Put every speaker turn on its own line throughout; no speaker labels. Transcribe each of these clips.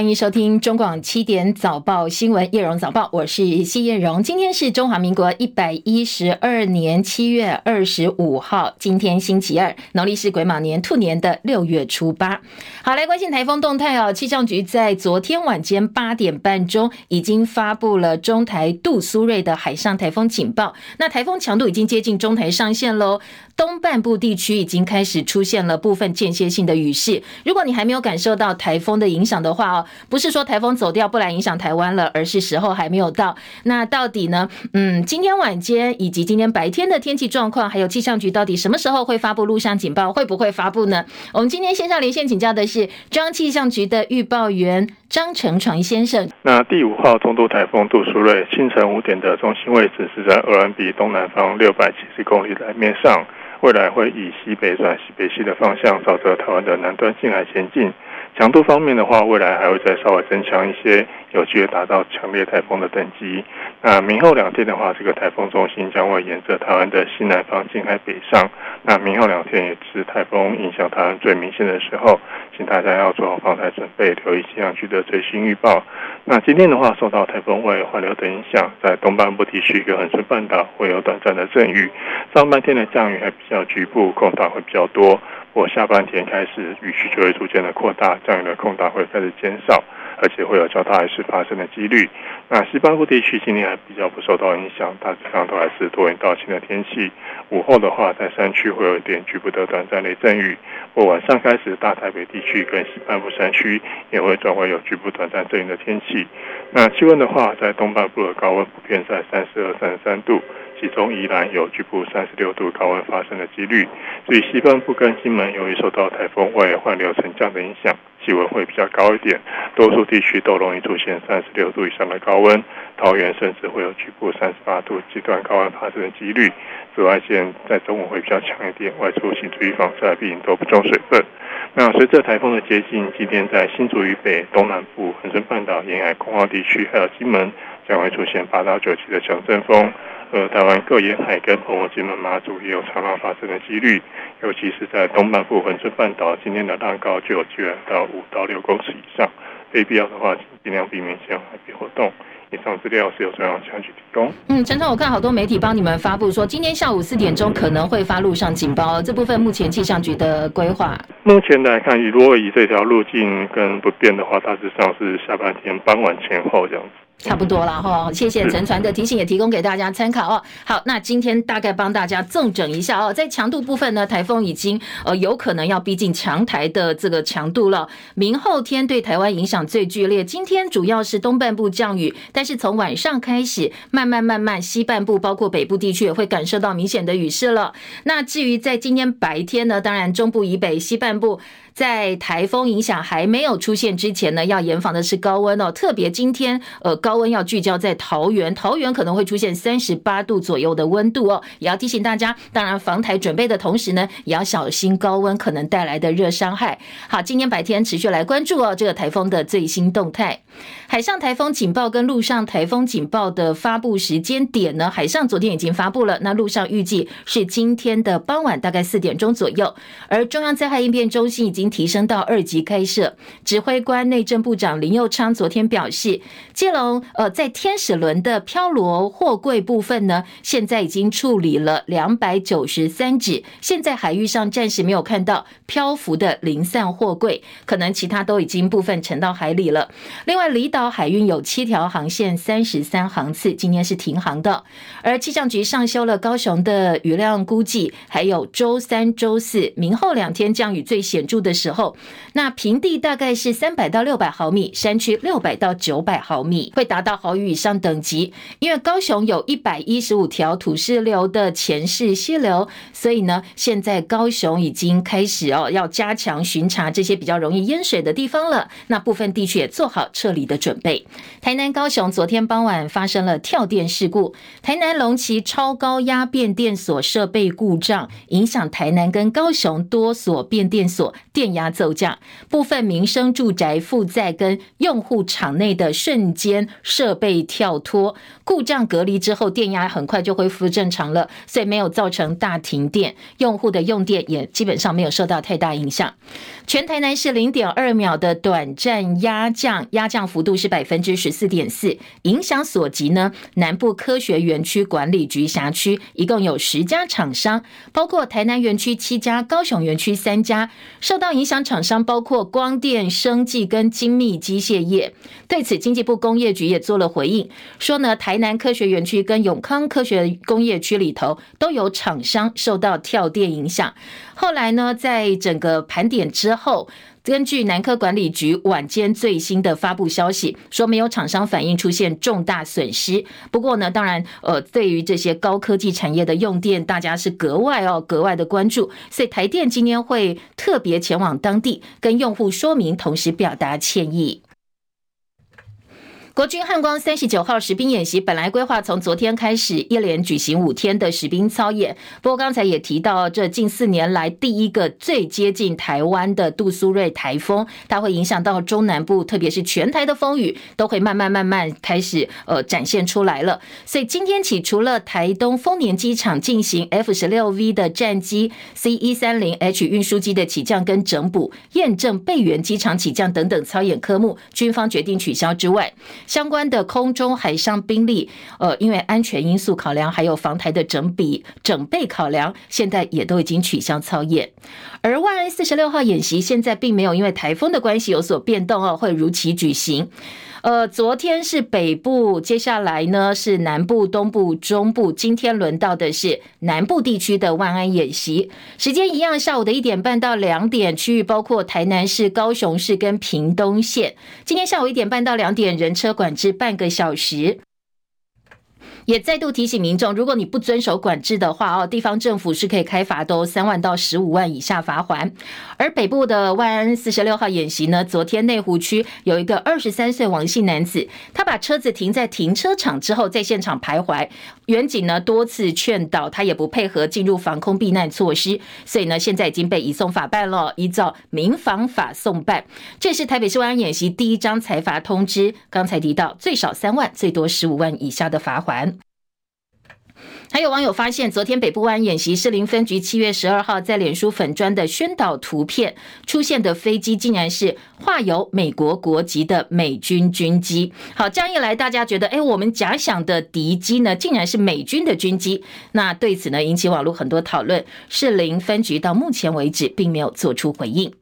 欢迎收听中广七点早报新闻，叶荣早报，我是谢叶荣。今天是中华民国一百一十二年七月二十五号，今天星期二，农历是癸卯年兔年的六月初八。好，来关心台风动态哦。气象局在昨天晚间八点半钟已经发布了中台杜苏芮的海上台风警报，那台风强度已经接近中台上限喽。东半部地区已经开始出现了部分间歇性的雨势。如果你还没有感受到台风的影响的话哦，不是说台风走掉不来影响台湾了，而是时候还没有到。那到底呢？嗯，今天晚间以及今天白天的天气状况，还有气象局到底什么时候会发布陆上警报？会不会发布呢？我们今天线上连线请教的是中央气象局的预报员张成传先生。
那第五号中度台风杜苏芮清晨五点的中心位置是在鹅銮鼻东南方六百七十公里的海面上。未来会以西北转西北西的方向，朝着台湾的南端进海前进。强度方面的话，未来还会再稍微增强一些，有机会达到强烈台风的等级。那明后两天的话，这个台风中心将会沿着台湾的西南方近海北上。那明后两天也是台风影响台湾最明显的时候，请大家要做好防台准备，留意气象局的最新预报。那今天的话，受到台风外环流的影响，在东半部地区跟恒春半岛会有短暂的阵雨。上半天的降雨还比较局部，空档会比较多。我下半天开始雨区就会逐渐的扩大，降雨的空档会开始减少，而且会有较大雨势发生的几率。那西半部地区今天还比较不受到影响，大致上都还是多云到晴的天气。午后的话，在山区会有一点局部的短暂雷阵雨。我晚上开始，大台北地区跟西半部山区也会转为有局部短暂阵雨的天气。那气温的话，在东半部的高温普遍在三十二、三十三度。其中宜兰有局部三十六度高温发生的几率，所以西半部跟金门由于受到台风外环流沉降的影响，气温会比较高一点，多数地区都容易出现三十六度以上的高温，桃园甚至会有局部三十八度极端高温发生的几率。紫外线在中午会比较强一点，外出请注意防晒，并多补充水分。那随着台风的接近，今天在新竹以北、东南部、恒春半岛沿海空旷地区，还有金门将会出现八到九级的强阵风。呃，台湾各沿海跟澎湖、金门、马祖也有长浪发生的几率，尤其是在东半部恒春半岛，今天的浪高就有机会到五到六公尺以上，非必要的话，尽量避免前往海边活动。以上资料是由中央气象局提供。
嗯，陈总，我看好多媒体帮你们发布说，今天下午四点钟可能会发陆上警报，这部分目前气象局的规划。
目前来看，如果以这条路径跟不变的话，大致上是下半天傍晚前后这样子。
差不多了哈，谢谢陈传的提醒，也提供给大家参考哦。好，那今天大概帮大家综整一下哦，在强度部分呢，台风已经呃有可能要逼近强台的这个强度了。明后天对台湾影响最剧烈，今天主要是东半部降雨，但是从晚上开始，慢慢慢慢西半部包括北部地区也会感受到明显的雨势了。那至于在今天白天呢，当然中部以北西半部。在台风影响还没有出现之前呢，要严防的是高温哦。特别今天，呃，高温要聚焦在桃园，桃园可能会出现三十八度左右的温度哦。也要提醒大家，当然防台准备的同时呢，也要小心高温可能带来的热伤害。好，今天白天持续来关注哦，这个台风的最新动态。海上台风警报跟陆上台风警报的发布时间点呢？海上昨天已经发布了，那陆上预计是今天的傍晚大概四点钟左右。而中央灾害应变中心已经已经提升到二级开设，指挥官内政部长林佑昌昨天表示，基隆呃在天使轮的飘罗货柜部分呢，现在已经处理了两百九十三只，现在海域上暂时没有看到漂浮的零散货柜，可能其他都已经部分沉到海里了。另外，离岛海运有七条航线，三十三航次，今天是停航的。而气象局上修了高雄的雨量估计，还有周三、周四、明后两天降雨最显著的的时候，那平地大概是三百到六百毫米，山区六百到九百毫米，会达到豪雨以上等级。因为高雄有一百一十五条土石流的前世溪流，所以呢，现在高雄已经开始哦，要加强巡查这些比较容易淹水的地方了。那部分地区也做好撤离的准备。台南、高雄昨天傍晚发生了跳电事故，台南龙崎超高压变电所设备故障，影响台南跟高雄多所变电所电压骤降，部分民生住宅负载跟用户场内的瞬间设备跳脱，故障隔离之后，电压很快就恢复正常了，所以没有造成大停电，用户的用电也基本上没有受到太大影响。全台南市零点二秒的短暂压降，压降幅度是百分之十四点四。影响所及呢，南部科学园区管理局辖区一共有十家厂商，包括台南园区七家、高雄园区三家。受到影响厂商包括光电、生技跟精密机械业。对此，经济部工业局也做了回应，说呢，台南科学园区跟永康科学工业区里头都有厂商受到跳电影响。后来呢，在整个盘点之后，根据南科管理局晚间最新的发布消息，说没有厂商反映出现重大损失。不过呢，当然，呃，对于这些高科技产业的用电，大家是格外哦，格外的关注。所以台电今天会特别前往当地跟用户说明，同时表达歉意。国军汉光三十九号实兵演习本来规划从昨天开始一连举行五天的实兵操演，不过刚才也提到，这近四年来第一个最接近台湾的杜苏芮台风，它会影响到中南部，特别是全台的风雨都会慢慢慢慢开始呃展现出来了。所以今天起，除了台东丰年机场进行 F 十六 V 的战机、C 一三零 H 运输机的起降跟整补、验证备援机场起降等等操演科目，军方决定取消之外，相关的空中海上兵力，呃，因为安全因素考量，还有防台的整比整备考量，现在也都已经取消操演。而万安四十六号演习现在并没有因为台风的关系有所变动哦，会如期举行。呃，昨天是北部，接下来呢是南部、东部、中部，今天轮到的是南部地区的万安演习，时间一样，下午的一点半到两点，区域包括台南市、高雄市跟屏东县。今天下午一点半到两点，人车管制半个小时。也再度提醒民众，如果你不遵守管制的话，哦，地方政府是可以开罚都，三万到十五万以下罚锾。而北部的万安四十六号演习呢，昨天内湖区有一个二十三岁王姓男子，他把车子停在停车场之后，在现场徘徊，远景呢多次劝导他，也不配合进入防空避难措施，所以呢，现在已经被移送法办了，依照民防法送办。这是台北市万安演习第一张裁罚通知，刚才提到最少三万，最多十五万以下的罚锾。还有网友发现，昨天北部湾演习士林分局七月十二号在脸书粉砖的宣导图片出现的飞机，竟然是画有美国国籍的美军军机。好，这样一来，大家觉得，哎，我们假想的敌机呢，竟然是美军的军机。那对此呢，引起网络很多讨论。士林分局到目前为止，并没有做出回应。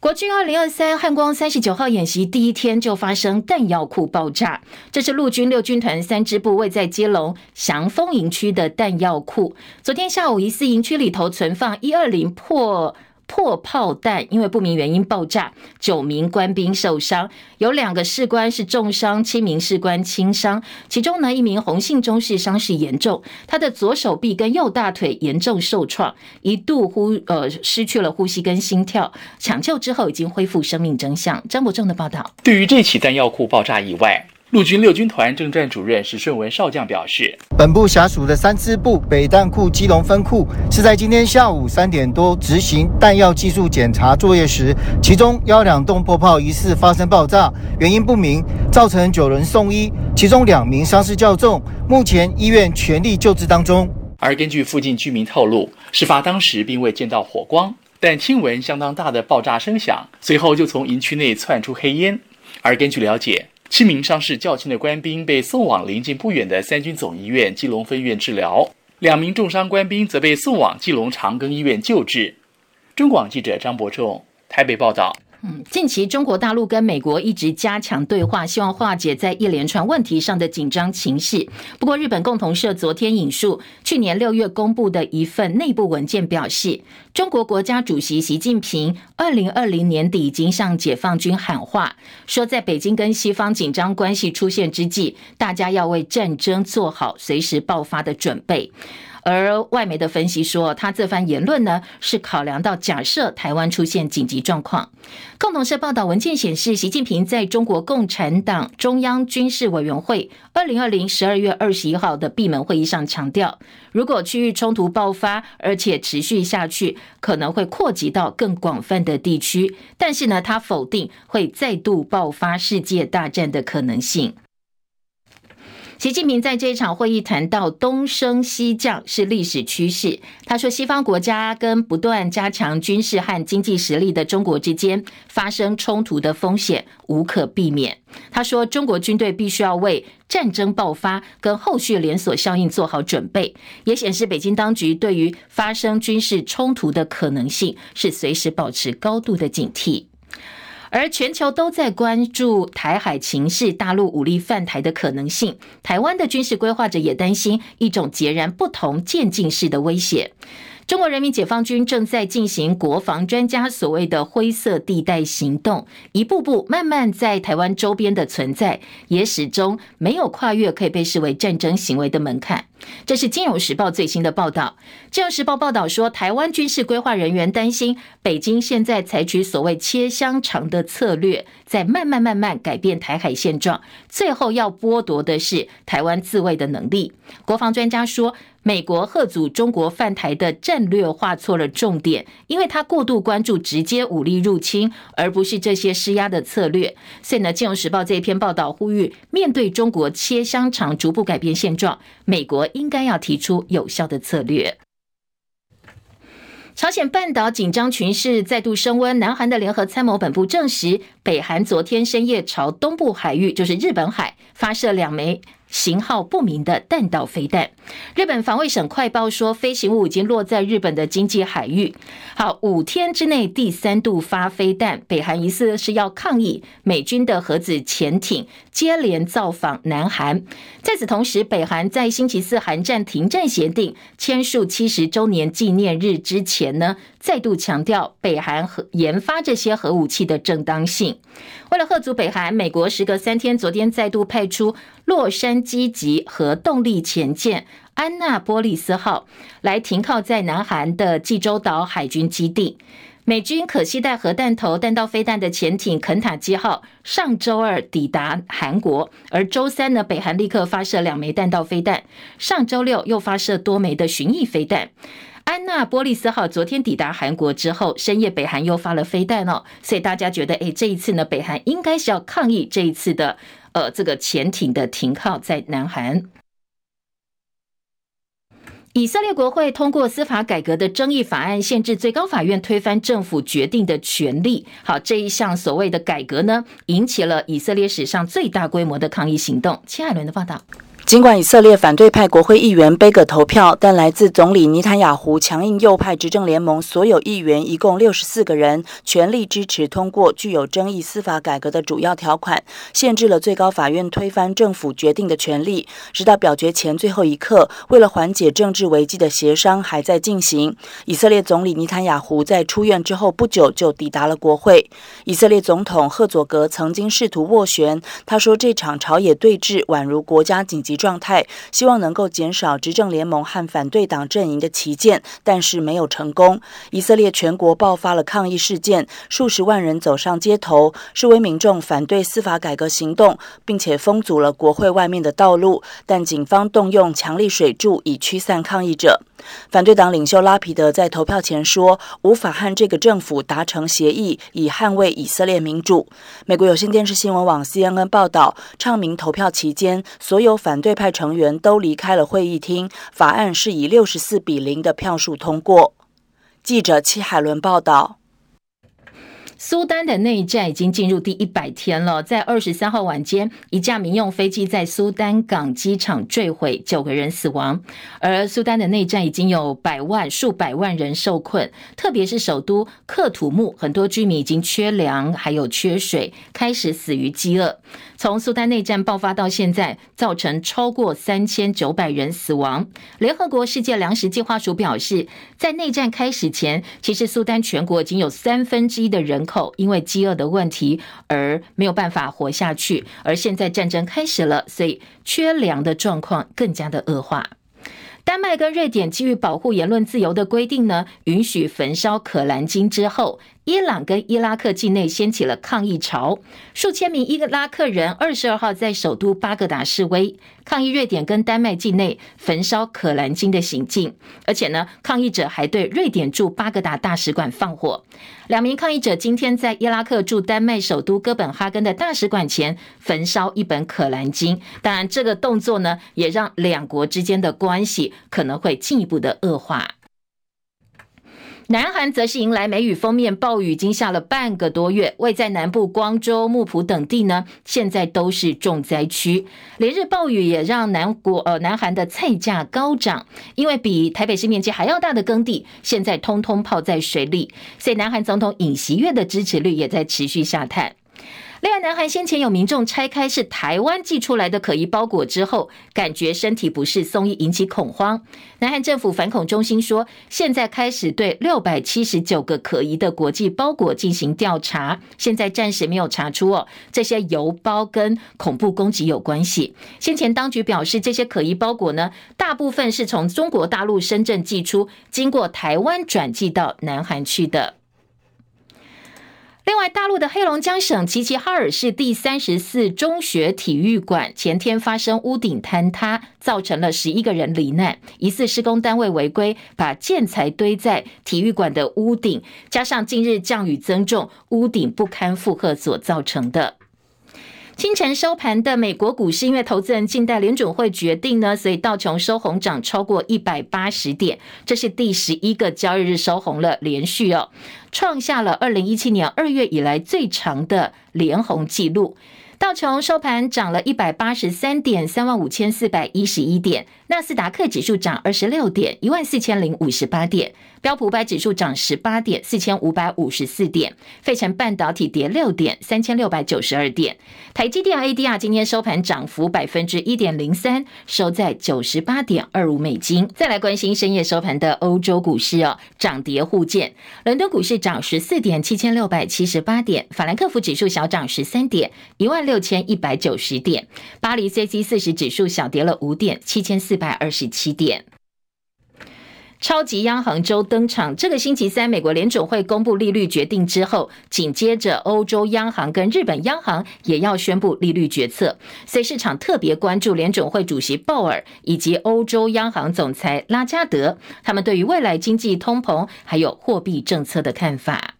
国军二零二三汉光三十九号演习第一天就发生弹药库爆炸，这是陆军六军团三支部位在基隆祥丰营区的弹药库。昨天下午，疑似营区里头存放一二零破。破炮弹因为不明原因爆炸，九名官兵受伤，有两个士官是重伤，七名士官轻伤。其中呢，一名洪姓中士伤势严重，他的左手臂跟右大腿严重受创，一度呼呃失去了呼吸跟心跳，抢救之后已经恢复生命征象。张伯仲的报道。
对于这起弹药库爆炸以外。陆军六军团政战主任史顺文少将表示，
本部辖属的三支部北弹库基隆分库是在今天下午三点多执行弹药技术检查作业时，其中幺两洞破炮疑似发生爆炸，原因不明，造成九人送医，其中两名伤势较重，目前医院全力救治当中。
而根据附近居民透露，事发当时并未见到火光，但听闻相当大的爆炸声响，随后就从营区内窜出黑烟。而根据了解，七名伤势较轻的官兵被送往临近不远的三军总医院基隆分院治疗，两名重伤官兵则被送往基隆长庚医院救治。中广记者张伯仲台北报道。
近期中国大陆跟美国一直加强对话，希望化解在一连串问题上的紧张情势。不过，日本共同社昨天引述去年六月公布的一份内部文件表示，中国国家主席习近平二零二零年底已经向解放军喊话，说在北京跟西方紧张关系出现之际，大家要为战争做好随时爆发的准备。而外媒的分析说，他这番言论呢，是考量到假设台湾出现紧急状况。共同社报道文件显示，习近平在中国共产党中央军事委员会二零二零十二月二十一号的闭门会议上强调，如果区域冲突爆发，而且持续下去，可能会扩及到更广泛的地区。但是呢，他否定会再度爆发世界大战的可能性。习近平在这一场会议谈到东升西降是历史趋势。他说，西方国家跟不断加强军事和经济实力的中国之间发生冲突的风险无可避免。他说，中国军队必须要为战争爆发跟后续连锁效应做好准备，也显示北京当局对于发生军事冲突的可能性是随时保持高度的警惕。而全球都在关注台海情势，大陆武力犯台的可能性。台湾的军事规划者也担心一种截然不同渐进式的威胁。中国人民解放军正在进行国防专家所谓的灰色地带行动，一步步慢慢在台湾周边的存在，也始终没有跨越可以被视为战争行为的门槛。这是《金融时报》最新的报道。《金融时报》报道说，台湾军事规划人员担心，北京现在采取所谓“切香肠”的策略，在慢慢慢慢改变台海现状，最后要剥夺的是台湾自卫的能力。国防专家说，美国吓阻中国犯台的战略画错了重点，因为他过度关注直接武力入侵，而不是这些施压的策略。所以呢，《金融时报》这一篇报道呼吁，面对中国“切香肠”逐步改变现状，美国。应该要提出有效的策略。朝鲜半岛紧张情势再度升温，南韩的联合参谋本部证实，北韩昨天深夜朝东部海域，就是日本海，发射两枚。型号不明的弹道飞弹，日本防卫省快报说，飞行物已经落在日本的经济海域。好，五天之内第三度发飞弹，北韩疑似是要抗议美军的核子潜艇接连造访南韩。在此同时，北韩在星期四韩战停战协定签署七十周年纪念日之前呢，再度强调北韩核研发这些核武器的正当性。为了吓阻北韩，美国时隔三天，昨天再度派出洛杉矶级核动力潜舰安娜波利斯号来停靠在南韩的济州岛海军基地。美军可携带核弹头、弹道飞弹的潜艇肯塔基号上周二抵达韩国，而周三呢，北韩立刻发射两枚弹道飞弹，上周六又发射多枚的巡弋飞弹。安娜波利斯号昨天抵达韩国之后，深夜北韩又发了飞弹哦，所以大家觉得，哎，这一次呢，北韩应该是要抗议这一次的，呃，这个潜艇的停靠在南韩。以色列国会通过司法改革的争议法案，限制最高法院推翻政府决定的权利。好，这一项所谓的改革呢，引起了以色列史上最大规模的抗议行动。切海伦的报道。
尽管以色列反对派国会议员杯葛投票，但来自总理尼坦雅胡强硬右派执政联盟所有议员一共六十四个人全力支持通过具有争议司法改革的主要条款，限制了最高法院推翻政府决定的权利。直到表决前最后一刻，为了缓解政治危机的协商还在进行。以色列总理尼坦雅胡在出院之后不久就抵达了国会。以色列总统赫佐格曾经试图斡旋，他说这场朝野对峙宛如国家紧急状态，希望能够减少执政联盟和反对党阵营的旗舰，但是没有成功。以色列全国爆发了抗议事件，数十万人走上街头，示威民众反对司法改革行动，并且封阻了国会外面的道路，但警方动用强力水柱以驱散抗议者。反对党领袖拉皮德在投票前说：“无法和这个政府达成协议，以捍卫以色列民主。”美国有线电视新闻网 CNN 报道，倡民投票期间，所有反对派成员都离开了会议厅，法案是以六十四比零的票数通过。记者戚海伦报道。
苏丹的内战已经进入第一百天了。在二十三号晚间，一架民用飞机在苏丹港机场坠毁，九个人死亡。而苏丹的内战已经有百万、数百万人受困，特别是首都克土木，很多居民已经缺粮，还有缺水，开始死于饥饿。从苏丹内战爆发到现在，造成超过三千九百人死亡。联合国世界粮食计划署表示，在内战开始前，其实苏丹全国已经有三分之一的人口因为饥饿的问题而没有办法活下去，而现在战争开始了，所以缺粮的状况更加的恶化。丹麦跟瑞典基于保护言论自由的规定呢，允许焚烧可兰经之后，伊朗跟伊拉克境内掀起了抗议潮，数千名伊拉克人二十二号在首都巴格达示威，抗议瑞典跟丹麦境内焚烧可兰经的行径，而且呢，抗议者还对瑞典驻巴格达大使馆放火。两名抗议者今天在伊拉克驻丹麦首都哥本哈根的大使馆前焚烧一本可兰经，当然，这个动作呢，也让两国之间的关系可能会进一步的恶化。南韩则是迎来梅雨封面，暴雨已经下了半个多月，位在南部光州、木浦等地呢，现在都是重灾区。连日暴雨也让南国呃南韩的菜价高涨，因为比台北市面积还要大的耕地，现在通通泡在水里，所以南韩总统尹锡悦的支持率也在持续下探。另外，南韩先前有民众拆开是台湾寄出来的可疑包裹之后，感觉身体不适，送医引起恐慌。南韩政府反恐中心说，现在开始对六百七十九个可疑的国际包裹进行调查，现在暂时没有查出哦这些邮包跟恐怖攻击有关系。先前当局表示，这些可疑包裹呢，大部分是从中国大陆深圳寄出，经过台湾转寄到南韩去的。另外，大陆的黑龙江省齐齐哈尔市第三十四中学体育馆前天发生屋顶坍塌，造成了十一个人罹难，疑似施工单位违规，把建材堆在体育馆的屋顶，加上近日降雨增重，屋顶不堪负荷所造成的。清晨收盘的美国股市，因为投资人静待联准会决定呢，所以道琼收红涨超过一百八十点，这是第十一个交易日收红了，连续哦，创下了二零一七年二月以来最长的连红纪录。道琼收盘涨了一百八十三点，三万五千四百一十一点；纳斯达克指数涨二十六点，一万四千零五十八点；标普五百指数涨十八点，四千五百五十四点；费城半导体跌六点，三千六百九十二点；台积电 ADR 今天收盘涨幅百分之一点零三，收在九十八点二五美金。再来关心深夜收盘的欧洲股市哦，涨跌互见。伦敦股市涨十四点，七千六百七十八点；法兰克福指数小涨十三点，一万六千一百九十点，巴黎 CAC 四十指数小跌了五点，七千四百二十七点。超级央行周登场，这个星期三，美国联准会公布利率决定之后，紧接着欧洲央行跟日本央行也要宣布利率决策，所以市场特别关注联准会主席鲍尔以及欧洲央行总裁拉加德，他们对于未来经济通膨还有货币政策的看法。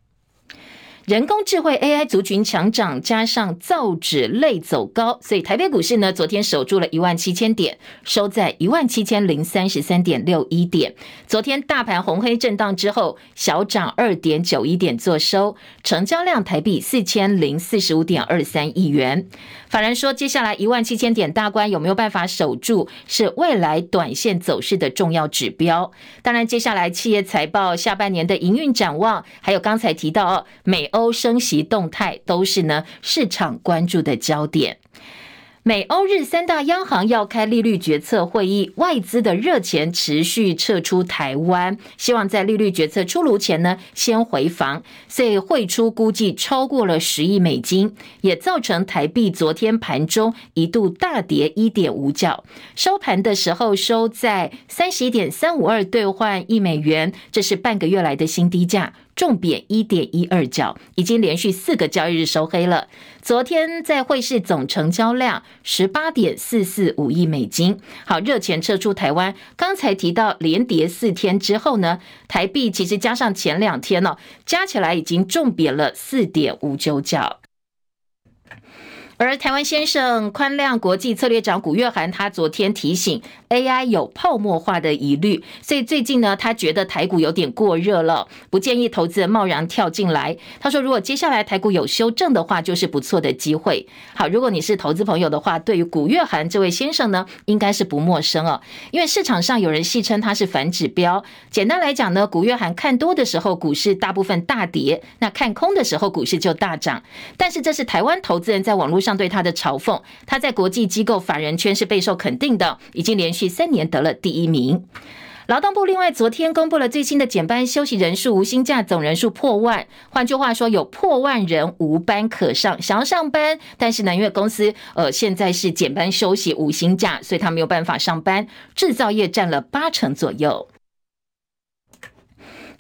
人工智慧 AI 族群强涨，加上造纸类走高，所以台北股市呢，昨天守住了一万七千点，收在一万七千零三十三点六一点。昨天大盘红黑震荡之后，小涨二点九一点，作收，成交量台币四千零四十五点二三亿元。法人说，接下来一万七千点大关有没有办法守住，是未来短线走势的重要指标。当然，接下来企业财报、下半年的营运展望，还有刚才提到哦，美欧升息动态，都是呢市场关注的焦点。美欧日三大央行要开利率决策会议，外资的热钱持续撤出台湾，希望在利率决策出炉前呢先回防，所以汇出估计超过了十亿美金，也造成台币昨天盘中一度大跌一点五角，收盘的时候收在三十一点三五二兑换一美元，这是半个月来的新低价。重贬一点一二角，已经连续四个交易日收黑了。昨天在汇市总成交量十八点四四五亿美金。好，热钱撤出台湾。刚才提到连跌四天之后呢，台币其实加上前两天呢、哦，加起来已经重贬了四点五九角。而台湾先生宽量国际策略长古月涵，他昨天提醒 AI 有泡沫化的疑虑，所以最近呢，他觉得台股有点过热了，不建议投资人贸然跳进来。他说，如果接下来台股有修正的话，就是不错的机会。好，如果你是投资朋友的话，对于古月涵这位先生呢，应该是不陌生哦，因为市场上有人戏称他是反指标。简单来讲呢，古月涵看多的时候，股市大部分大跌；那看空的时候，股市就大涨。但是这是台湾投资人在网络上。对他的嘲讽，他在国际机构法人圈是备受肯定的，已经连续三年得了第一名。劳动部另外昨天公布了最新的减班休息人数，无薪假总人数破万。换句话说，有破万人无班可上，想要上班，但是呢，因为公司呃现在是减班休息无薪假，所以他没有办法上班。制造业占了八成左右。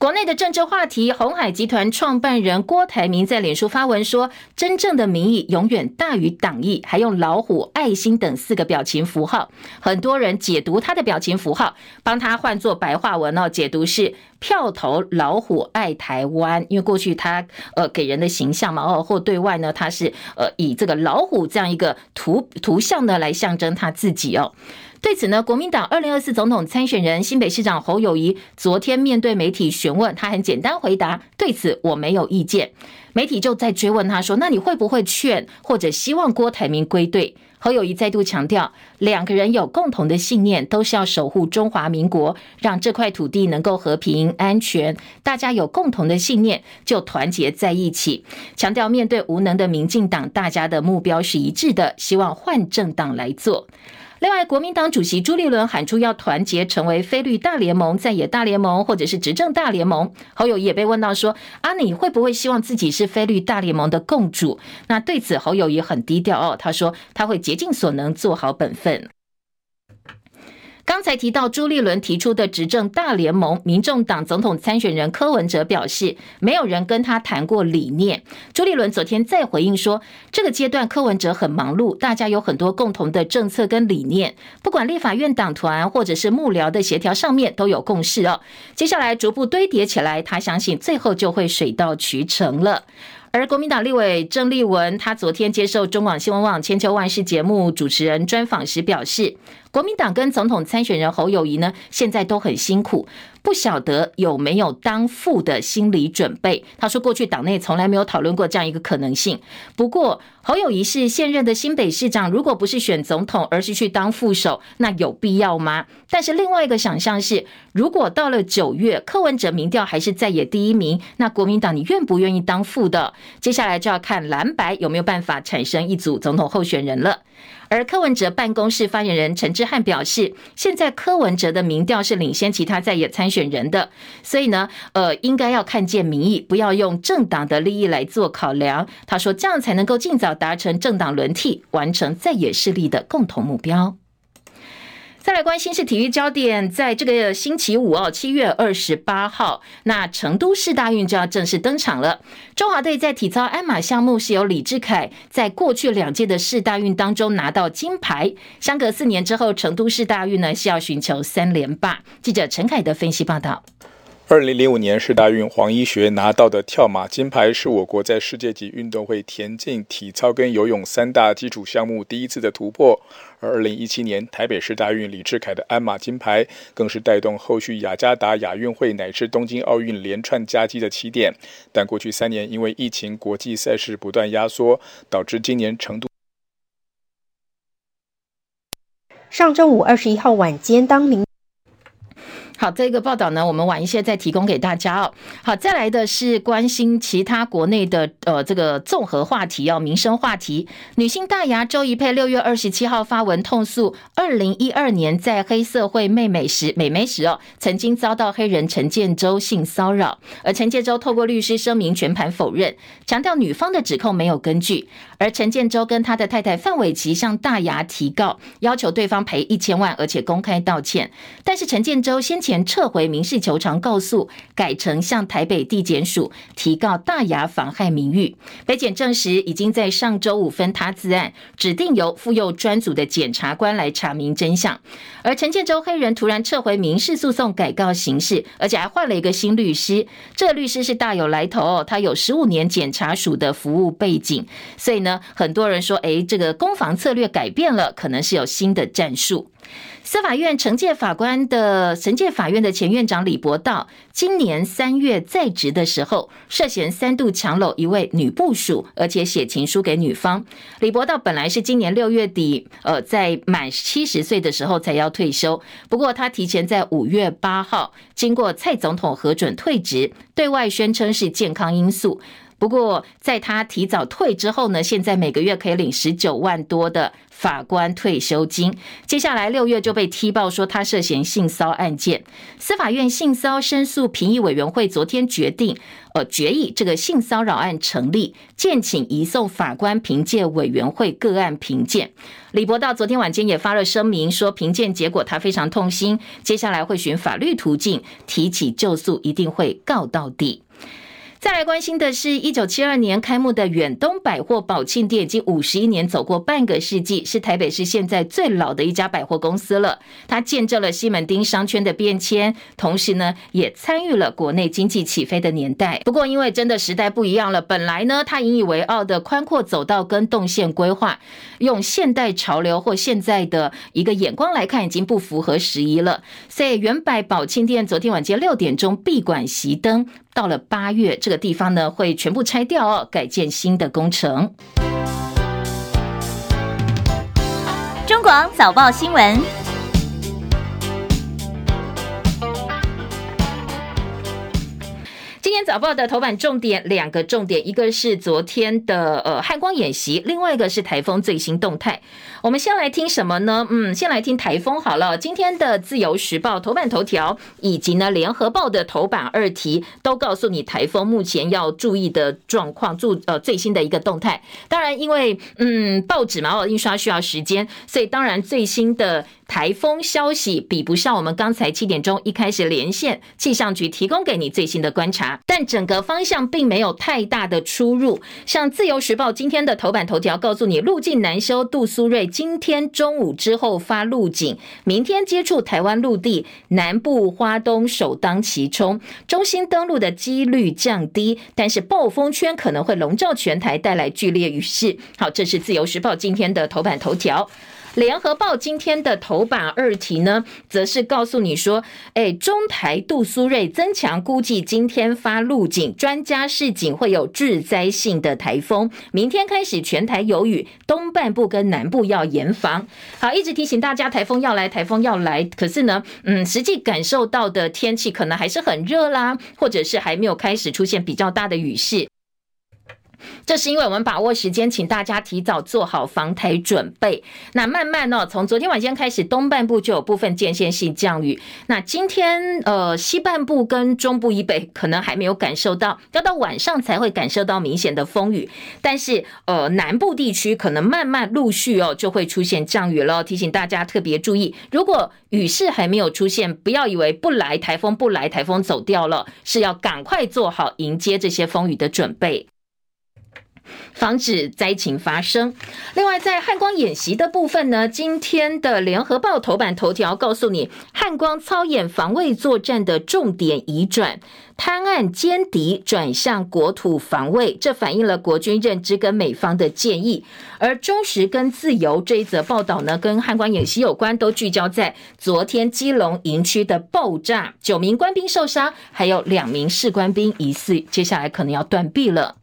国内的政治话题，鸿海集团创办人郭台铭在脸书发文说：“真正的民意永远大于党意。”还用老虎、爱心等四个表情符号。很多人解读他的表情符号，帮他换作白话文哦，解读是票投老虎爱台湾。因为过去他呃给人的形象嘛哦，或对外呢他是呃以这个老虎这样一个图图像呢来象征他自己哦。对此呢，国民党二零二四总统参选人新北市长侯友宜昨天面对媒体询问，他很简单回答：“对此我没有意见。”媒体就在追问他说：“那你会不会劝或者希望郭台铭归队？”侯友宜再度强调，两个人有共同的信念，都是要守护中华民国，让这块土地能够和平安全。大家有共同的信念，就团结在一起。强调面对无能的民进党，大家的目标是一致的，希望换政党来做。另外，国民党主席朱立伦喊出要团结，成为非绿大联盟、在野大联盟，或者是执政大联盟。侯友谊也被问到说：“啊，你会不会希望自己是非绿大联盟的共主？”那对此，侯友谊很低调哦，他说他会竭尽所能做好本分。刚才提到朱立伦提出的执政大联盟，民众党总统参选人柯文哲表示，没有人跟他谈过理念。朱立伦昨天再回应说，这个阶段柯文哲很忙碌，大家有很多共同的政策跟理念，不管立法院党团或者是幕僚的协调上面都有共识哦。接下来逐步堆叠起来，他相信最后就会水到渠成了。而国民党立委郑丽文，他昨天接受中广新闻网千秋万世节目主持人专访时表示，国民党跟总统参选人侯友宜呢，现在都很辛苦。不晓得有没有当副的心理准备？他说，过去党内从来没有讨论过这样一个可能性。不过，侯友宜是现任的新北市长，如果不是选总统，而是去当副手，那有必要吗？但是另外一个想象是，如果到了九月，柯文哲民调还是在野第一名，那国民党你愿不愿意当副的？接下来就要看蓝白有没有办法产生一组总统候选人了。而柯文哲办公室发言人陈志汉表示，现在柯文哲的民调是领先其他在野参选人的，所以呢，呃，应该要看见民意，不要用政党的利益来做考量。他说，这样才能够尽早达成政党轮替，完成在野势力的共同目标。再来关心是体育焦点，在这个星期五哦，七月二十八号，那成都市大运就要正式登场了。中华队在体操鞍马项目是由李志凯在过去两届的市大运当中拿到金牌，相隔四年之后，成都市大运呢是要寻求三连霸。记者陈凯的分析报道。
二零零五年世大运，黄一学拿到的跳马金牌，是我国在世界级运动会田径、体操跟游泳三大基础项目第一次的突破。而二零一七年台北市大运，李志凯的鞍马金牌，更是带动后续雅加达亚运会乃至东京奥运连串夹击的起点。但过去三年因为疫情，国际赛事不断压缩，导致今年成都。
上周五二十一号晚间，当明。
好，这个报道呢，我们晚一些再提供给大家哦。好，再来的是关心其他国内的呃这个综合话题哦，民生话题。女星大牙周宜霈六月二十七号发文痛诉，二零一二年在黑社会妹妹时美眉时哦，曾经遭到黑人陈建州性骚扰，而陈建州透过律师声明全盘否认，强调女方的指控没有根据。而陈建州跟他的太太范玮琪向大牙提告，要求对方赔一千万，而且公开道歉。但是陈建州先前撤回民事求偿告诉，改成向台北地检署提告大牙妨害名誉。北检证实，已经在上周五分他自案，指定由妇幼专组的检察官来查明真相。而陈建州黑人突然撤回民事诉讼，改告刑事，而且还换了一个新律师。这个律师是大有来头哦，他有十五年检察署的服务背景，所以呢。很多人说，哎，这个攻防策略改变了，可能是有新的战术。司法院惩戒法官的惩戒法院的前院长李博道，今年三月在职的时候，涉嫌三度强搂一位女部属，而且写情书给女方。李博道本来是今年六月底，呃，在满七十岁的时候才要退休，不过他提前在五月八号，经过蔡总统核准退职，对外宣称是健康因素。不过在他提早退之后呢，现在每个月可以领十九万多的法官退休金。接下来六月就被踢爆说他涉嫌性骚案件，司法院性骚申诉评议委员会昨天决定，呃，决议这个性骚扰案成立，建请移送法官评鉴委员会个案评鉴。李博道昨天晚间也发了声明，说评鉴结果他非常痛心，接下来会循法律途径提起救诉，一定会告到底。再来关心的是，一九七二年开幕的远东百货宝庆店，已经五十一年走过半个世纪，是台北市现在最老的一家百货公司了。它见证了西门町商圈的变迁，同时呢，也参与了国内经济起飞的年代。不过，因为真的时代不一样了，本来呢，它引以为傲的宽阔走道跟动线规划，用现代潮流或现在的一个眼光来看，已经不符合时宜了。所以，远百宝庆店昨天晚间六点钟闭馆熄灯。到了八月，这个地方呢会全部拆掉哦，改建新的工程。
中广早报新
闻。天早报的头版重点两个重点，一个是昨天的呃汉光演习，另外一个是台风最新动态。我们先来听什么呢？嗯，先来听台风好了。今天的自由时报头版头条以及呢联合报的头版二题都告诉你台风目前要注意的状况，注呃最新的一个动态。当然，因为嗯报纸嘛，印刷需要时间，所以当然最新的。台风消息比不上我们刚才七点钟一开始连线气象局提供给你最新的观察，但整个方向并没有太大的出入。像自由时报今天的头版头条告诉你，陆境难修，杜苏芮今天中午之后发陆警，明天接触台湾陆地，南部花东首当其冲，中心登陆的几率降低，但是暴风圈可能会笼罩全台，带来剧烈雨势。好，这是自由时报今天的头版头条。联合报今天的头版二题呢，则是告诉你说，哎，中台杜苏芮增强，估计今天发陆警，专家示警会有致灾性的台风，明天开始全台有雨，东半部跟南部要严防。好，一直提醒大家台风要来，台风要来，可是呢，嗯，实际感受到的天气可能还是很热啦，或者是还没有开始出现比较大的雨势。这是因为我们把握时间，请大家提早做好防台准备。那慢慢呢，从昨天晚间开始，东半部就有部分间歇性降雨。那今天呃，西半部跟中部以北可能还没有感受到，要到晚上才会感受到明显的风雨。但是呃，南部地区可能慢慢陆续哦就会出现降雨了。提醒大家特别注意，如果雨势还没有出现，不要以为不来台风不来台风走掉了，是要赶快做好迎接这些风雨的准备。防止灾情发生。另外，在汉光演习的部分呢，今天的联合报头版头条告诉你，汉光操演防卫作战的重点移转，贪案歼敌转向国土防卫，这反映了国军认知跟美方的建议。而中时跟自由这一则报道呢，跟汉光演习有关，都聚焦在昨天基隆营区的爆炸，九名官兵受伤，还有两名士官兵疑似，接下来可能要断臂了。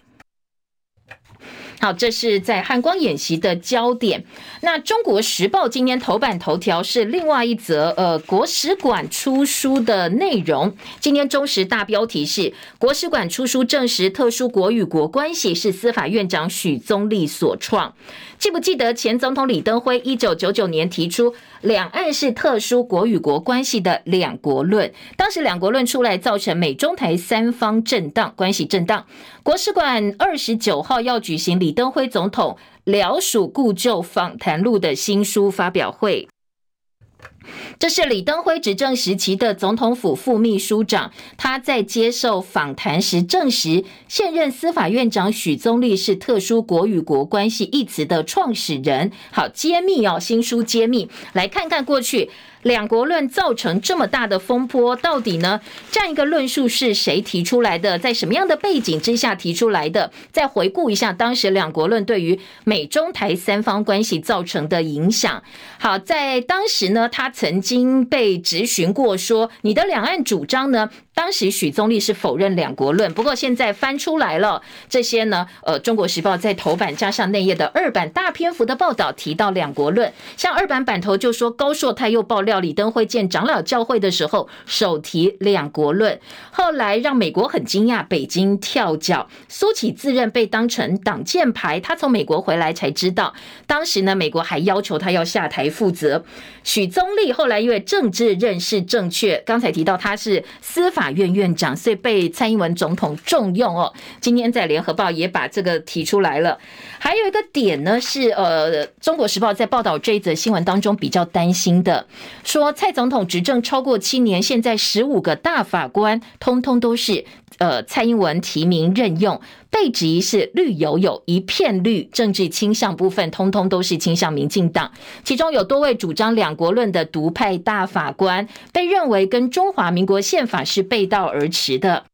好，这是在汉光演习的焦点。那《中国时报》今天头版头条是另外一则，呃，国史馆出书的内容。今天中时大标题是“国史馆出书证实特殊国与国关系是司法院长许宗力所创”。记不记得前总统李登辉一九九九年提出两岸是特殊国与国关系的两国论？当时两国论出来，造成美中台三方震荡，关系震荡。国史馆二十九号要举行李登辉总统辽属故旧访谈录的新书发表会。这是李登辉执政时期的总统府副秘书长，他在接受访谈时证实，现任司法院长许宗力是“特殊国与国关系”一词的创始人。好，揭秘哦，新书揭秘，来看看过去。两国论造成这么大的风波，到底呢？这样一个论述是谁提出来的？在什么样的背景之下提出来的？再回顾一下当时两国论对于美中台三方关系造成的影响。好，在当时呢，他曾经被质询过说，你的两岸主张呢？当时许宗力是否认两国论，不过现在翻出来了这些呢，呃，《中国时报》在头版加上内页的二版大篇幅的报道提到两国论，像二版版头就说高硕泰又爆料李登辉见长老教会的时候手提两国论，后来让美国很惊讶，北京跳脚，苏起自认被当成挡箭牌，他从美国回来才知道，当时呢，美国还要求他要下台负责。许宗力后来因为政治认识正确，刚才提到他是司法。法院院长，所以被蔡英文总统重用哦。今天在联合报也把这个提出来了。还有一个点呢，是呃，中国时报在报道这一则新闻当中比较担心的，说蔡总统执政超过七年，现在十五个大法官通通都是呃蔡英文提名任用，被质疑是绿油油一片绿，政治倾向部分通通都是倾向民进党，其中有多位主张两国论的独派大法官，被认为跟中华民国宪法是背道而驰的。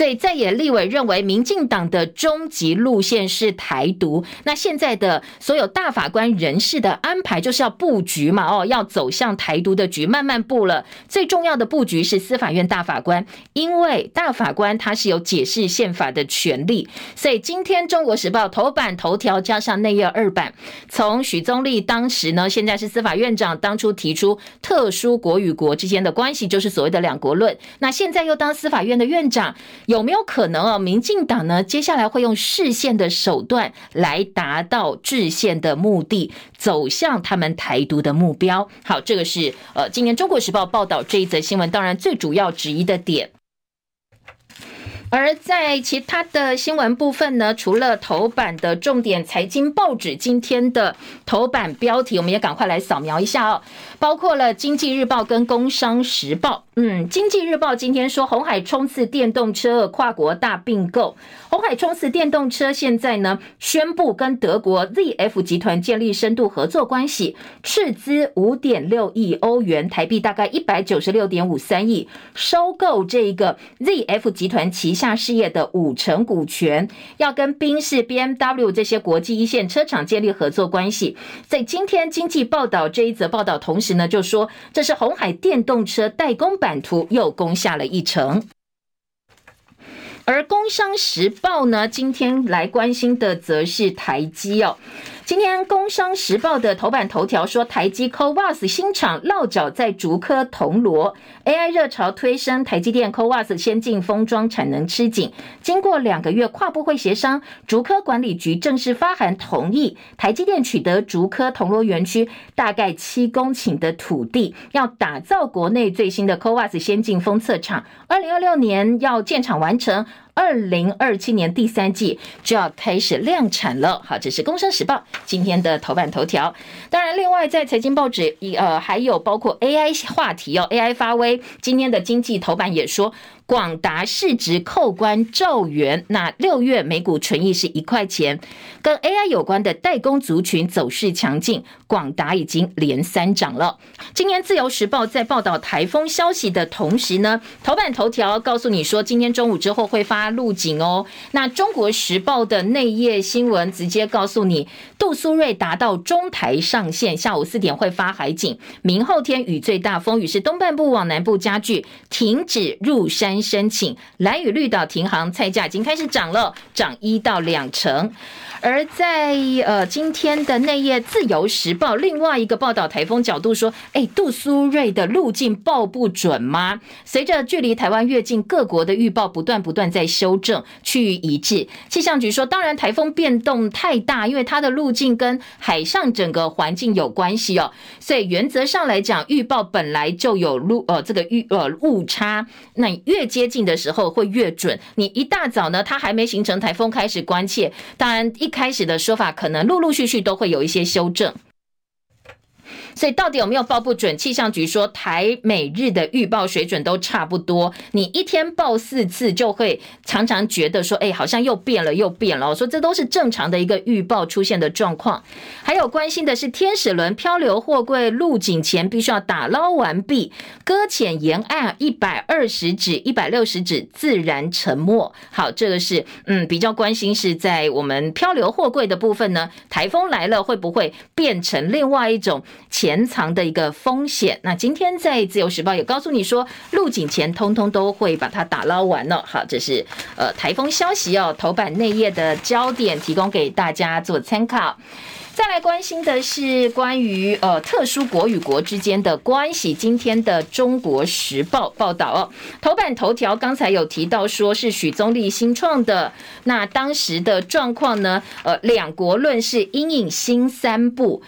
所以在野立委认为，民进党的终极路线是台独。那现在的所有大法官人事的安排，就是要布局嘛，哦，要走向台独的局，慢慢布了。最重要的布局是司法院大法官，因为大法官他是有解释宪法的权利。所以今天《中国时报》头版头条加上内页二版，从许宗力当时呢，现在是司法院长，当初提出特殊国与国之间的关系，就是所谓的两国论。那现在又当司法院的院长。有没有可能啊？民进党呢，接下来会用释宪的手段来达到制宪的目的，走向他们台独的目标。好，这个是呃，今年《中国时报》报道这一则新闻，当然最主要质疑的点。而在其他的新闻部分呢，除了头版的重点财经报纸今天的头版标题，我们也赶快来扫描一下哦，包括了《经济日报》跟《工商时报》。嗯，《经济日报》今天说，红海冲刺电动车跨国大并购。红海冲刺电动车现在呢宣布跟德国 ZF 集团建立深度合作关系，斥资五点六亿欧元，台币大概一百九十六点五三亿，收购这个 ZF 集团旗下事业的五成股权，要跟宾士、BMW 这些国际一线车厂建立合作关系。在今天经济报道这一则报道同时呢，就说这是红海电动车代工版图又攻下了一城。而《工商时报》呢，今天来关心的则是台积哦。今天《工商时报》的头版头条说，台积 CoWoS 新厂落脚在竹科铜锣，AI 热潮推升台积电 CoWoS 先进封装产能吃紧。经过两个月跨部会协商，竹科管理局正式发函同意台积电取得竹科铜锣园区大概七公顷的土地，要打造国内最新的 CoWoS 先进封测厂，二零二六年要建厂完成。二零二七年第三季就要开始量产了。好，这是《工商时报》今天的头版头条。当然，另外在财经报纸，呃，还有包括 AI 话题哦，AI 发威。今天的经济头版也说。广达市值扣关兆元，那六月每股纯益是一块钱。跟 AI 有关的代工族群走势强劲，广达已经连三涨了。今天自由时报在报道台风消息的同时呢，头版头条告诉你说，今天中午之后会发路警哦。那中国时报的内页新闻直接告诉你，杜苏芮达到中台上线，下午四点会发海警，明后天雨最大，风雨是东半部往南部加剧，停止入山。申请兰屿绿岛停航，菜价已经开始涨了，涨一到两成。而在呃今天的内页《自由时报》另外一个报道台风角度说，哎，杜苏芮的路径报不准吗？随着距离台湾越近，各国的预报不断不断在修正，趋于一致。气象局说，当然台风变动太大，因为它的路径跟海上整个环境有关系哦，所以原则上来讲，预报本来就有路呃这个预呃误差，那越接近的时候会越准。你一大早呢，它还没形成台风开始关切，当然一。开始的说法可能陆陆续续都会有一些修正。所以到底有没有报不准？气象局说台美日的预报水准都差不多。你一天报四次，就会常常觉得说，哎，好像又变了，又变了。我说这都是正常的一个预报出现的状况。还有关心的是天使轮漂流货柜入境前必须要打捞完毕，搁浅沿岸一百二十指、一百六十指自然沉没。好，这个是嗯比较关心是在我们漂流货柜的部分呢，台风来了会不会变成另外一种？潜藏的一个风险。那今天在自由时报也告诉你说，入警前通通都会把它打捞完了。好，这是呃台风消息哦，头版内页的焦点，提供给大家做参考。再来关心的是关于呃特殊国与国之间的关系。今天的《中国时报》报道哦，头版头条刚才有提到说是许宗力新创的，那当时的状况呢？呃，两国论是阴影新三部。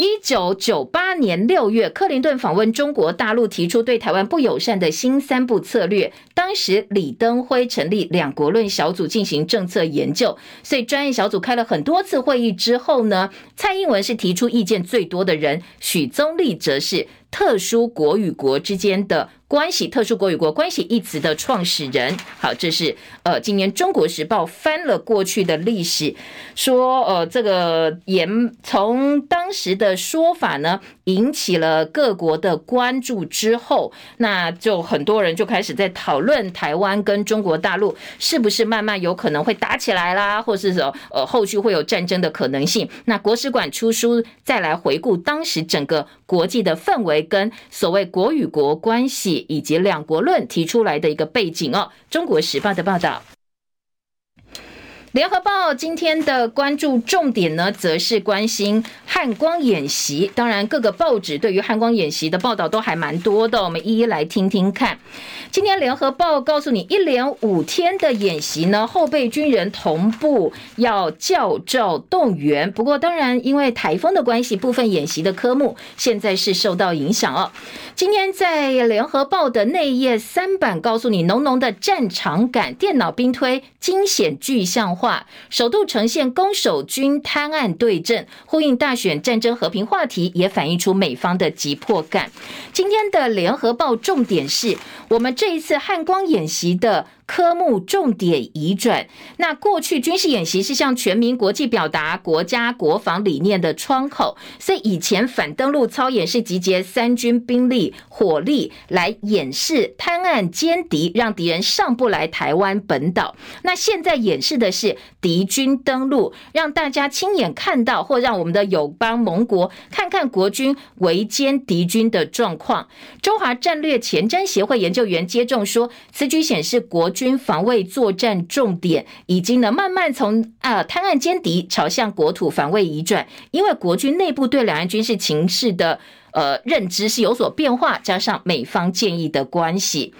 一九九八年六月，克林顿访问中国大陆，提出对台湾不友善的新三步策略。当时李登辉成立两国论小组进行政策研究，所以专业小组开了很多次会议之后呢，蔡英文是提出意见最多的人，许宗力则是特殊国与国之间的。关系，特殊国与国关系一词的创始人，好，这是呃，今年《中国时报》翻了过去的历史，说呃，这个严从当时的说法呢，引起了各国的关注之后，那就很多人就开始在讨论台湾跟中国大陆是不是慢慢有可能会打起来啦，或是说呃后续会有战争的可能性。那国史馆出书再来回顾当时整个国际的氛围跟所谓国与国关系。以及两国论提出来的一个背景哦，《中国时报》的报道。联合报今天的关注重点呢，则是关心汉光演习。当然，各个报纸对于汉光演习的报道都还蛮多的，我们一一来听听看。今天联合报告诉你，一连五天的演习呢，后备军人同步要教召动员。不过，当然因为台风的关系，部分演习的科目现在是受到影响哦。今天在联合报的内页三版告诉你，浓浓的战场感，电脑兵推惊险具象话，首度呈现攻守军贪案对阵，呼应大选战争和平话题，也反映出美方的急迫感。今天的联合报重点是我们这一次汉光演习的。科目重点移转，那过去军事演习是向全民国际表达国家国防理念的窗口，所以以前反登陆操演是集结三军兵力火力来演示滩岸歼敌，让敌人上不来台湾本岛。那现在演示的是敌军登陆，让大家亲眼看到，或让我们的友邦盟国看看国军围歼敌军的状况。中华战略前瞻协会研究员接种说，此举显示国军防卫作战重点已经呢慢慢从啊滩岸歼敌朝向国土防卫移转，因为国军内部对两岸军事情势的呃认知是有所变化，加上美方建议的关系。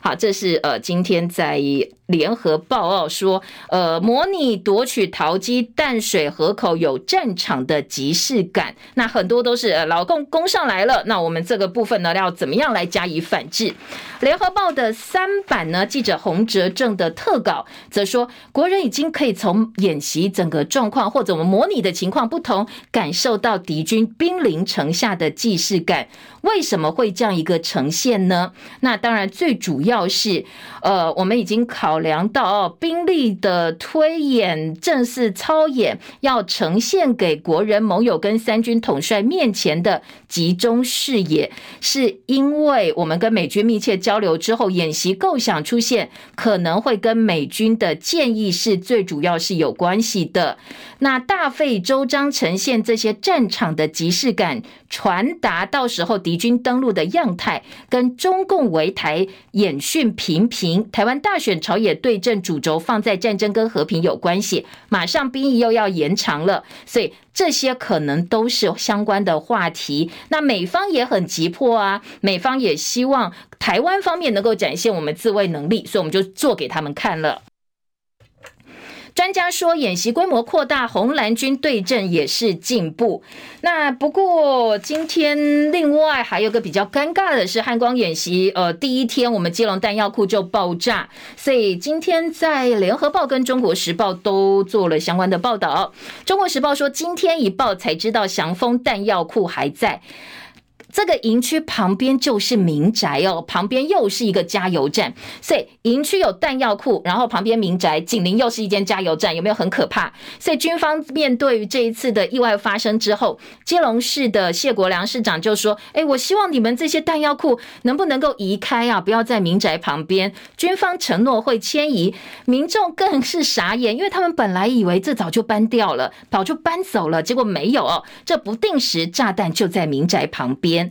好，这是呃今天在。联合报告说，呃，模拟夺取桃机淡水河口有战场的即视感，那很多都是呃老共攻上来了，那我们这个部分呢，要怎么样来加以反制？联合报的三版呢，记者洪哲正的特稿则说，国人已经可以从演习整个状况或者我们模拟的情况不同，感受到敌军兵临城下的既视感。为什么会这样一个呈现呢？那当然最主要是，呃，我们已经考。考量到哦，兵力的推演、正式操演，要呈现给国人盟友跟三军统帅面前的集中视野，是因为我们跟美军密切交流之后，演习构想出现，可能会跟美军的建议是最主要是有关系的。那大费周章呈现这些战场的即视感，传达到时候敌军登陆的样态，跟中共围台演训频频，台湾大选朝野。对阵主轴放在战争跟和平有关系，马上兵役又要延长了，所以这些可能都是相关的话题。那美方也很急迫啊，美方也希望台湾方面能够展现我们自卫能力，所以我们就做给他们看了。专家说，演习规模扩大，红蓝军对阵也是进步。那不过，今天另外还有个比较尴尬的是，汉光演习，呃，第一天我们基隆弹药库就爆炸，所以今天在联合报跟中国时报都做了相关的报道。中国时报说，今天一报才知道祥丰弹药库还在。这个营区旁边就是民宅哦，旁边又是一个加油站，所以营区有弹药库，然后旁边民宅紧邻又是一间加油站，有没有很可怕？所以军方面对于这一次的意外发生之后，基隆市的谢国梁市长就说：“哎，我希望你们这些弹药库能不能够移开啊，不要在民宅旁边。”军方承诺会迁移，民众更是傻眼，因为他们本来以为这早就搬掉了，早就搬走了，结果没有哦，这不定时炸弹就在民宅旁边。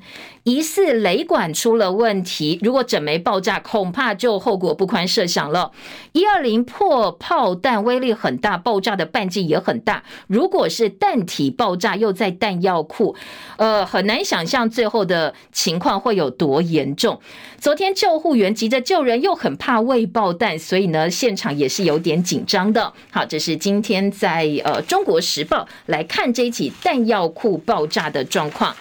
疑似雷管出了问题，如果整枚爆炸，恐怕就后果不堪设想了。一二零破炮弹威力很大，爆炸的半径也很大。如果是弹体爆炸，又在弹药库，呃，很难想象最后的情况会有多严重。昨天救护员急着救人，又很怕未爆弹，所以呢，现场也是有点紧张的。好，这是今天在呃《中国时报》来看这一起弹药库爆炸的状况。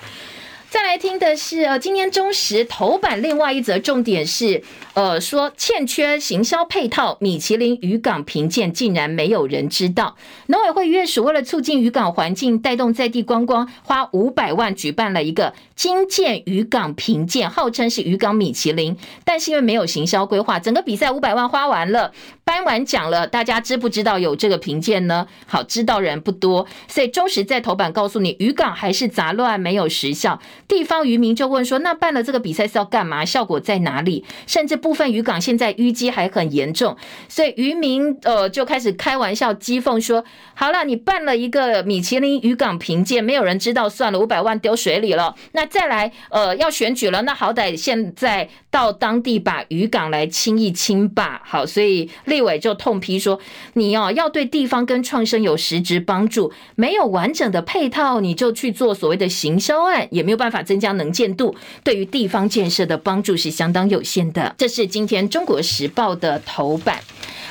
再来听的是，呃，今天中时头版另外一则重点是，呃，说欠缺行销配套，米其林渔港评鉴竟然没有人知道。农委会月署为了促进渔港环境，带动在地观光，花五百万举办了一个金剑渔港评鉴，号称是渔港米其林，但是因为没有行销规划，整个比赛五百万花完了，颁完奖了，大家知不知道有这个评鉴呢？好，知道人不多，所以中时在头版告诉你，渔港还是杂乱，没有实效。地方渔民就问说：“那办了这个比赛是要干嘛？效果在哪里？”甚至部分渔港现在淤积还很严重，所以渔民呃就开始开玩笑讥讽说：“好了，你办了一个米其林渔港评鉴，没有人知道，算了，五百万丢水里了。那再来呃要选举了，那好歹现在到当地把渔港来清一清吧。”好，所以立委就痛批说：“你哦要对地方跟创生有实质帮助，没有完整的配套，你就去做所谓的行销案，也没有办法。”增加能见度，对于地方建设的帮助是相当有限的。这是今天《中国时报》的头版。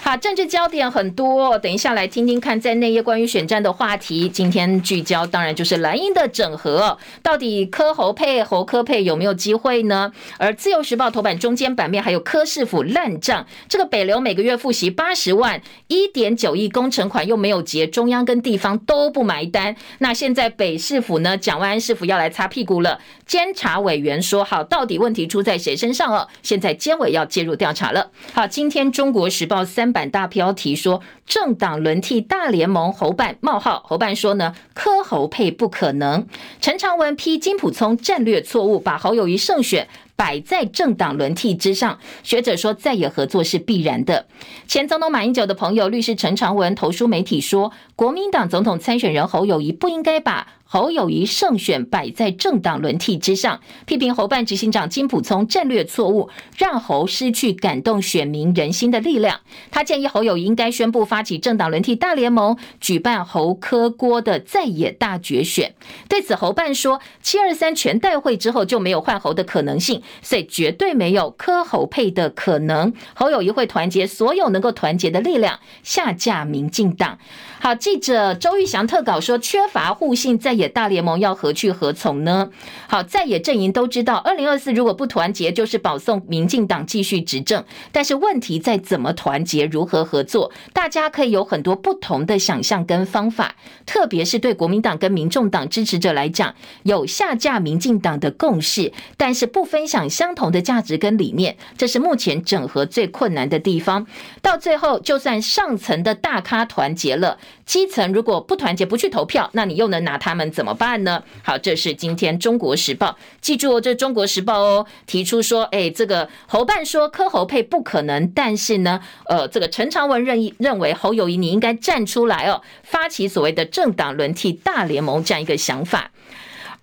好，政治焦点很多，等一下来听听看，在内页关于选战的话题。今天聚焦当然就是蓝营的整合，到底柯侯配、侯柯配有没有机会呢？而自由时报头版中间版面还有柯市府烂账，这个北流每个月付息八十万，一点九亿工程款又没有结，中央跟地方都不买单。那现在北市府呢？蒋万安市府要来擦屁股了。监察委员说好，到底问题出在谁身上哦？现在监委要介入调查了。好，今天中国时报三。版大标题说政党轮替大联盟侯办冒号侯办说呢，柯侯配不可能。陈长文批金普聪战略错误，把侯友谊胜选摆在政党轮替之上。学者说再也合作是必然的。前总统马英九的朋友律师陈长文投书媒体说，国民党总统参选人侯友谊不应该把。侯友宜胜选摆在政党轮替之上，批评侯办执行长金普聪战略错误，让侯失去感动选民人心的力量。他建议侯友宜应该宣布发起政党轮替大联盟，举办侯柯郭的在野大决选。对此，侯办说，七二三全代会之后就没有换侯的可能性，所以绝对没有柯侯配的可能。侯友宜会团结所有能够团结的力量，下架民进党。好，记者周玉祥特稿说，缺乏互信在野大联盟要何去何从呢？好，在野阵营都知道，二零二四如果不团结，就是保送民进党继续执政。但是问题在怎么团结，如何合作？大家可以有很多不同的想象跟方法。特别是对国民党跟民众党支持者来讲，有下架民进党的共识，但是不分享相同的价值跟理念，这是目前整合最困难的地方。到最后，就算上层的大咖团结了。基层如果不团结，不去投票，那你又能拿他们怎么办呢？好，这是今天《中国时报》，记住哦，这《中国时报》哦，提出说，哎，这个侯办说柯侯配不可能，但是呢，呃，这个陈长文认认为侯友谊你应该站出来哦，发起所谓的政党轮替大联盟这样一个想法。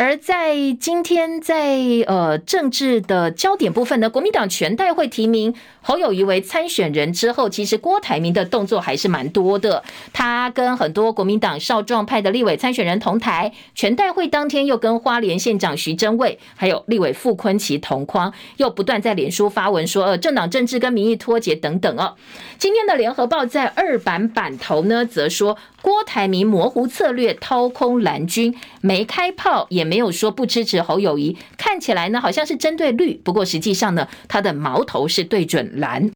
而在今天，在呃政治的焦点部分呢，国民党全代会提名侯友宜为参选人之后，其实郭台铭的动作还是蛮多的。他跟很多国民党少壮派的立委参选人同台，全代会当天又跟花莲县长徐榛蔚还有立委傅昆奇同框，又不断在脸书发文说，呃，政党政治跟民意脱节等等哦。今天的联合报在二版版头呢，则说郭台铭模糊策略，掏空蓝军，没开炮也。没有说不支持侯友宜，看起来呢好像是针对绿，不过实际上呢，他的矛头是对准蓝。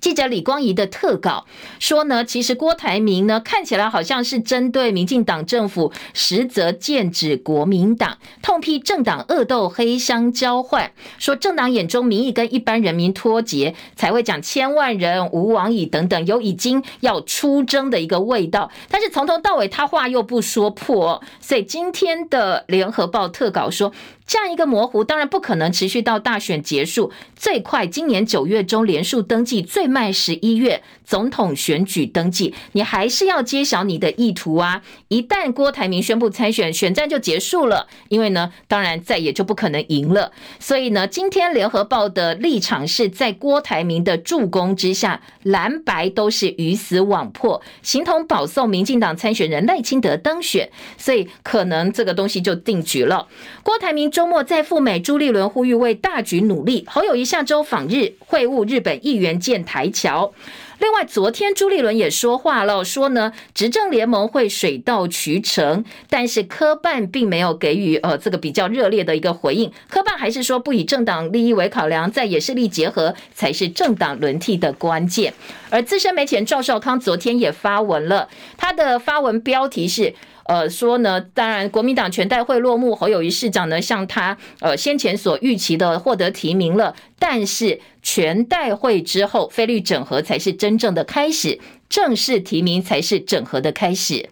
记者李光仪的特稿说呢，其实郭台铭呢看起来好像是针对民进党政府，实则剑指国民党，痛批政党恶斗、黑箱交换，说政党眼中民意跟一般人民脱节，才会讲千万人吾往矣等等，有已经要出征的一个味道。但是从头到尾他话又不说破，所以今天的联合报特稿说。这样一个模糊，当然不可能持续到大选结束。最快今年九月中连署登记，最慢十一月总统选举登记。你还是要揭晓你的意图啊！一旦郭台铭宣布参选，选战就结束了。因为呢，当然再也就不可能赢了。所以呢，今天联合报的立场是在郭台铭的助攻之下，蓝白都是鱼死网破，形同保送民进党参选人赖清德当选。所以可能这个东西就定局了。郭台铭。周末在赴美，朱立伦呼吁为大局努力。侯友谊下周访日，会晤日本议员建台桥。另外，昨天朱立伦也说话了，说呢，执政联盟会水到渠成，但是科办并没有给予呃这个比较热烈的一个回应。科办还是说不以政党利益为考量，在野势力结合才是政党轮替的关键。而资深媒体人赵少康昨天也发文了，他的发文标题是。呃，说呢，当然，国民党全代会落幕，侯友谊市长呢，向他呃先前所预期的获得提名了，但是全代会之后，费率整合才是真正的开始，正式提名才是整合的开始。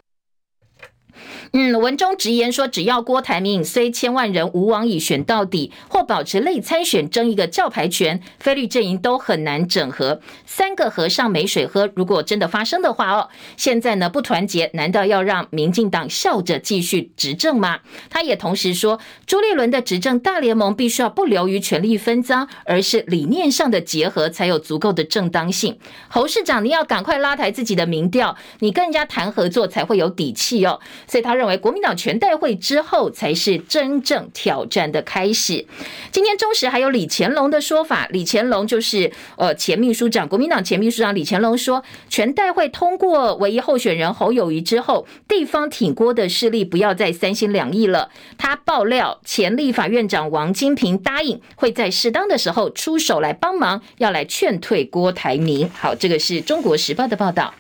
嗯，文中直言说，只要郭台铭虽千万人吾往矣选到底，或保持类参选争一个教牌权，非绿阵营都很难整合。三个和尚没水喝，如果真的发生的话哦，现在呢不团结，难道要让民进党笑着继续执政吗？他也同时说，朱立伦的执政大联盟必须要不流于权力分赃，而是理念上的结合才有足够的正当性。侯市长，你要赶快拉抬自己的民调，你跟人家谈合作才会有底气哦。所以他。认为国民党全代会之后才是真正挑战的开始。今天中时还有李乾隆的说法，李乾隆就是呃前秘书长，国民党前秘书长李乾隆说，全代会通过唯一候选人侯友谊之后，地方挺郭的势力不要再三心两意了。他爆料，前立法院长王金平答应会在适当的时候出手来帮忙，要来劝退郭台铭。好，这个是中国时报的报道。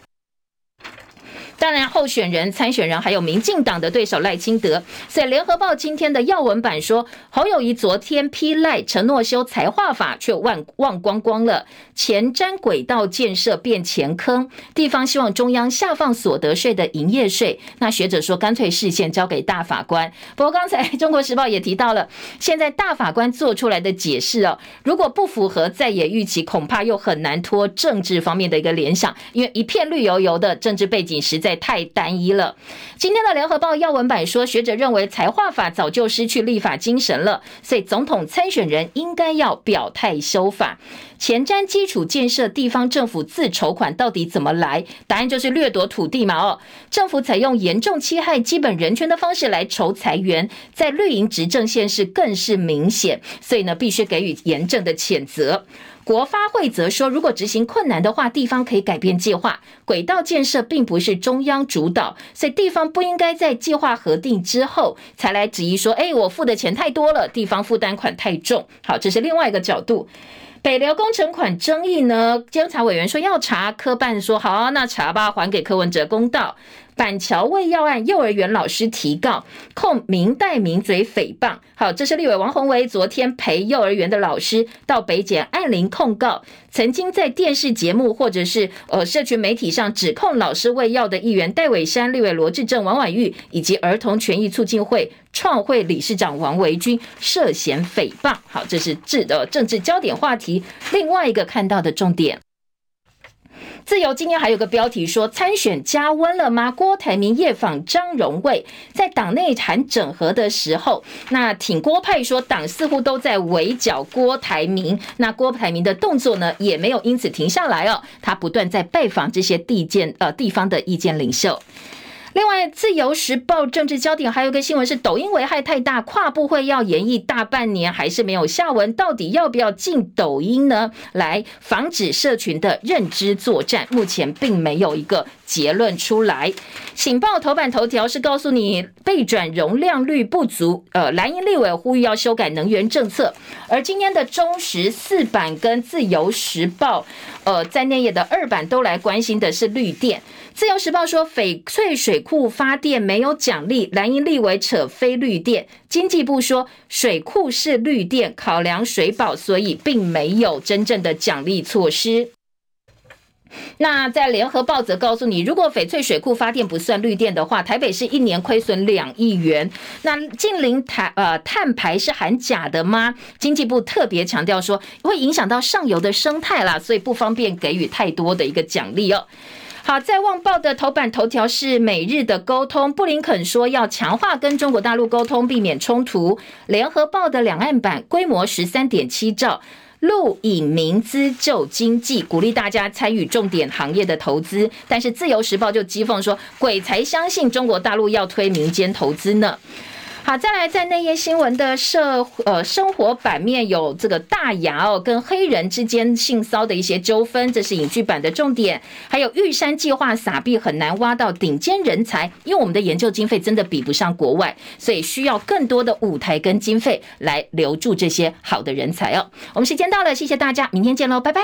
当然，候选人、参选人还有民进党的对手赖清德，在联合报今天的要闻版说，侯友谊昨天批赖承诺修财划法，却忘忘光光了，前瞻轨道建设变钱坑，地方希望中央下放所得税的营业税。那学者说，干脆视线交给大法官。不过刚才中国时报也提到了，现在大法官做出来的解释哦，如果不符合在野预期，恐怕又很难脱政治方面的一个联想，因为一片绿油油的政治背景实在。在太单一了。今天的联合报要闻版说，学者认为财划法早就失去立法精神了，所以总统参选人应该要表态修法。前瞻基础建设，地方政府自筹款到底怎么来？答案就是掠夺土地嘛！哦，政府采用严重侵害基本人权的方式来筹财源，在绿营执政县市更是明显，所以呢，必须给予严正的谴责。国发会则说，如果执行困难的话，地方可以改变计划。轨道建设并不是中央主导，所以地方不应该在计划核定之后才来质疑说：“哎，我付的钱太多了，地方负担款太重。”好，这是另外一个角度。北流工程款争议呢，监察委员说要查，科办说好啊，那查吧，还给柯文哲公道。板桥喂药案，幼儿园老师提告控民代名嘴诽谤。好，这是立委王鸿薇昨天陪幼儿园的老师到北检按铃控告，曾经在电视节目或者是呃社群媒体上指控老师喂药的议员戴伟山、立委罗志正、王婉玉以及儿童权益促进会创会理事长王维军涉嫌诽谤。好，这是治的政治焦点话题。另外一个看到的重点。自由今天还有个标题说参选加温了吗？郭台铭夜访张荣味，在党内谈整合的时候，那挺郭派说党似乎都在围剿郭台铭，那郭台铭的动作呢也没有因此停下来哦，他不断在拜访这些地建呃地方的意见领袖。另外，《自由时报》政治焦点还有一个新闻是：抖音危害太大，跨部会要研议大半年还是没有下文，到底要不要禁抖音呢？来防止社群的认知作战，目前并没有一个结论出来。《醒报》头版头条是告诉你备转容量率不足，呃，蓝营立委呼吁要修改能源政策。而今天的中时四版跟《自由时报》。呃，在内页的二版都来关心的是绿电。自由时报说，翡翠水库发电没有奖励，蓝营立委扯非绿电。经济部说，水库是绿电，考量水保，所以并没有真正的奖励措施。那在联合报则告诉你，如果翡翠水库发电不算绿电的话，台北市一年亏损两亿元。那近邻台呃碳排是含钾的吗？经济部特别强调说，会影响到上游的生态啦，所以不方便给予太多的一个奖励哦。好，在《旺报》的头版头条是美日的沟通，布林肯说要强化跟中国大陆沟通，避免冲突。联合报的两岸版规模十三点七兆。路以民资救经济，鼓励大家参与重点行业的投资。但是自由时报就讥讽说，鬼才相信中国大陆要推民间投资呢。好，再来在内页新闻的社呃生活版面有这个大牙哦跟黑人之间性骚的一些纠纷，这是影剧版的重点。还有玉山计划撒币很难挖到顶尖人才，因为我们的研究经费真的比不上国外，所以需要更多的舞台跟经费来留住这些好的人才哦。我们时间到了，谢谢大家，明天见喽，拜拜。